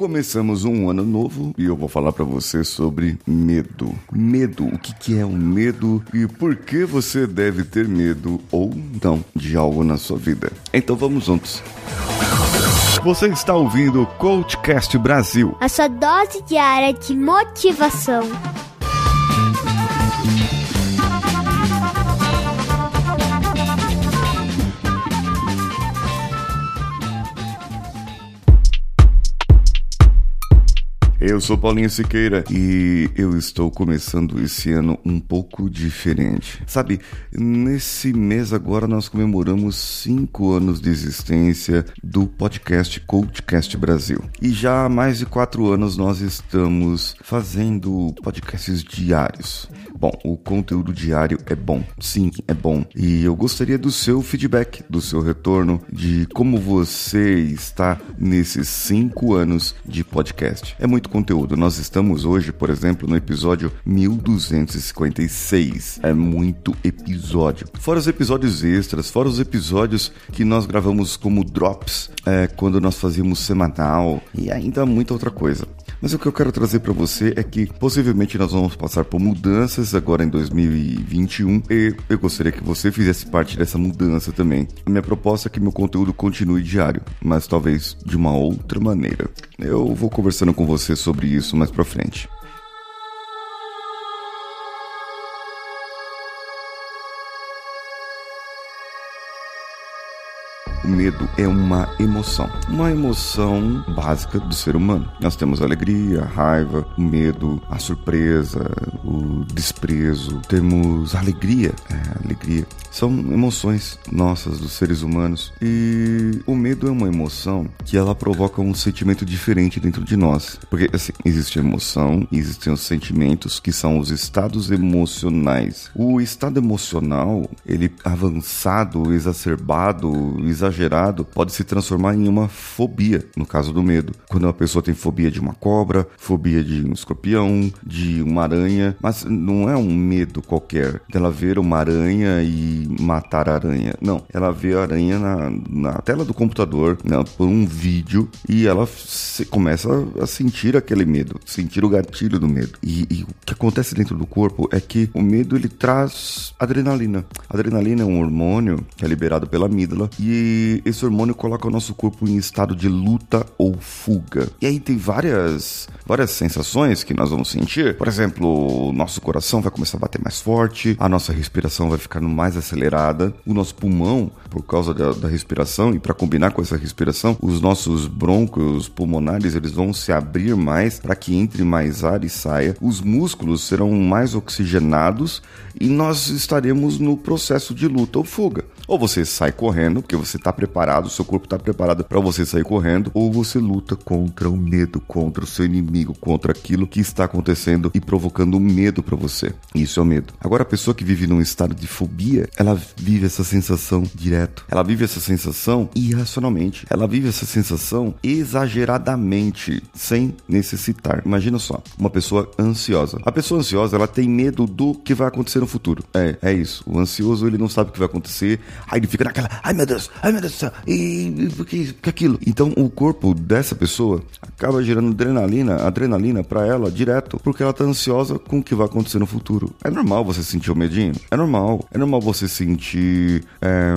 Começamos um ano novo e eu vou falar para você sobre medo. Medo, o que, que é um medo e por que você deve ter medo ou não de algo na sua vida. Então vamos juntos. Você está ouvindo o Coachcast Brasil. A sua dose diária de motivação. Eu sou Paulinho Siqueira e eu estou começando esse ano um pouco diferente. Sabe, nesse mês agora nós comemoramos cinco anos de existência do podcast Coachcast Brasil. E já há mais de quatro anos nós estamos fazendo podcasts diários. Bom, o conteúdo diário é bom, sim, é bom. E eu gostaria do seu feedback, do seu retorno, de como você está nesses cinco anos de podcast. É muito conteúdo. Nós estamos hoje, por exemplo, no episódio 1256. É muito episódio. Fora os episódios extras, fora os episódios que nós gravamos como drops, é, quando nós fazíamos semanal e ainda muita outra coisa. Mas o que eu quero trazer para você é que possivelmente nós vamos passar por mudanças agora em 2021 e eu gostaria que você fizesse parte dessa mudança também. A minha proposta é que meu conteúdo continue diário, mas talvez de uma outra maneira. Eu vou conversando com você sobre isso mais para frente. Medo é uma emoção, uma emoção básica do ser humano. Nós temos alegria, a raiva, o medo, a surpresa, o desprezo. Temos alegria, é, alegria. São emoções nossas dos seres humanos e o medo é uma emoção que ela provoca um sentimento diferente dentro de nós, porque assim existe emoção, existem os sentimentos que são os estados emocionais. O estado emocional ele avançado, exacerbado, exagerado pode se transformar em uma fobia, no caso do medo. Quando uma pessoa tem fobia de uma cobra, fobia de um escorpião, de uma aranha, mas não é um medo qualquer dela ver uma aranha e matar a aranha. Não, ela vê a aranha na, na tela do computador, né, por um vídeo, e ela se, começa a sentir aquele medo, sentir o gatilho do medo. E, e, o que acontece dentro do corpo é que o medo ele traz adrenalina. Adrenalina é um hormônio que é liberado pela amígdala e esse hormônio coloca o nosso corpo em estado de luta ou fuga. E aí tem várias, várias sensações que nós vamos sentir. Por exemplo, o nosso coração vai começar a bater mais forte, a nossa respiração vai ficando mais acelerada, o nosso pulmão, por causa da, da respiração, e para combinar com essa respiração, os nossos brônquios pulmonares eles vão se abrir mais para que entre mais ar e saia. Os músculos serão mais oxigenados e nós estaremos no processo de luta ou fuga. Ou você sai correndo, porque você está preparado, seu corpo está preparado para você sair correndo, ou você luta contra o medo, contra o seu inimigo, contra aquilo que está acontecendo e provocando medo para você. Isso é o medo. Agora, a pessoa que vive num estado de fobia, ela vive essa sensação direto. Ela vive essa sensação irracionalmente. Ela vive essa sensação exageradamente, sem necessitar. Imagina só, uma pessoa ansiosa. A pessoa ansiosa, ela tem medo do que vai acontecer no futuro. É, é isso. O ansioso, ele não sabe o que vai acontecer. Aí ele fica naquela, ai meu Deus, ai meu Deus do céu, e por que, que aquilo? Então o corpo dessa pessoa acaba gerando adrenalina, adrenalina para ela direto, porque ela tá ansiosa com o que vai acontecer no futuro. É normal você sentir o medinho? É normal. É normal você sentir é,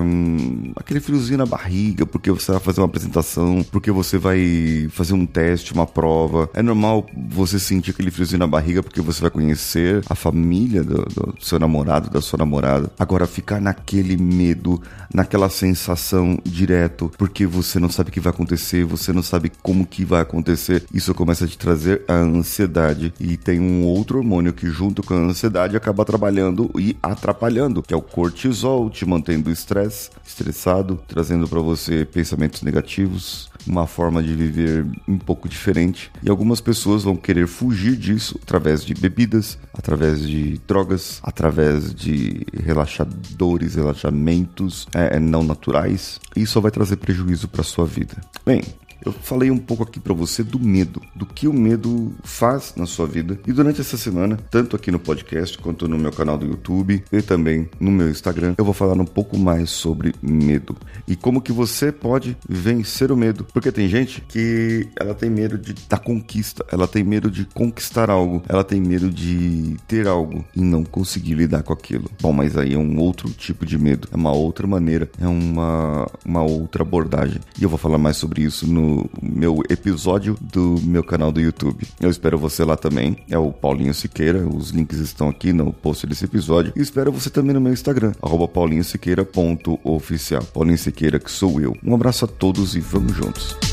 aquele friozinho na barriga, porque você vai fazer uma apresentação, porque você vai fazer um teste, uma prova. É normal você sentir aquele friozinho na barriga, porque você vai conhecer a família do, do seu namorado, da sua namorada. Agora, ficar naquele medo naquela sensação direto, porque você não sabe o que vai acontecer, você não sabe como que vai acontecer. Isso começa a te trazer a ansiedade e tem um outro hormônio que junto com a ansiedade acaba trabalhando e atrapalhando, que é o cortisol, te mantendo estresse, estressado, trazendo para você pensamentos negativos, uma forma de viver um pouco diferente. E algumas pessoas vão querer fugir disso através de bebidas, através de drogas, através de relaxadores, relaxamentos é, não naturais. E isso vai trazer prejuízo para sua vida. Bem, Eu falei um pouco aqui para você do medo, do que o medo faz na sua vida. E durante essa semana, tanto aqui no podcast quanto no meu canal do YouTube e também no meu Instagram, eu vou falar um pouco mais sobre medo e como que você pode vencer o medo. Porque tem gente que ela tem medo de da conquista, ela tem medo de conquistar algo, ela tem medo de ter algo e não conseguir lidar com aquilo. Bom, mas aí é um outro tipo de medo, é uma outra maneira, é uma, uma outra abordagem. E eu vou falar mais sobre isso no meu episódio do meu canal do YouTube. Eu espero você lá também. É o Paulinho Siqueira. Os links estão aqui no post desse episódio. E espero você também no meu Instagram, paulinhosiqueira.oficial. Paulinho Siqueira, que sou eu. Um abraço a todos e vamos juntos.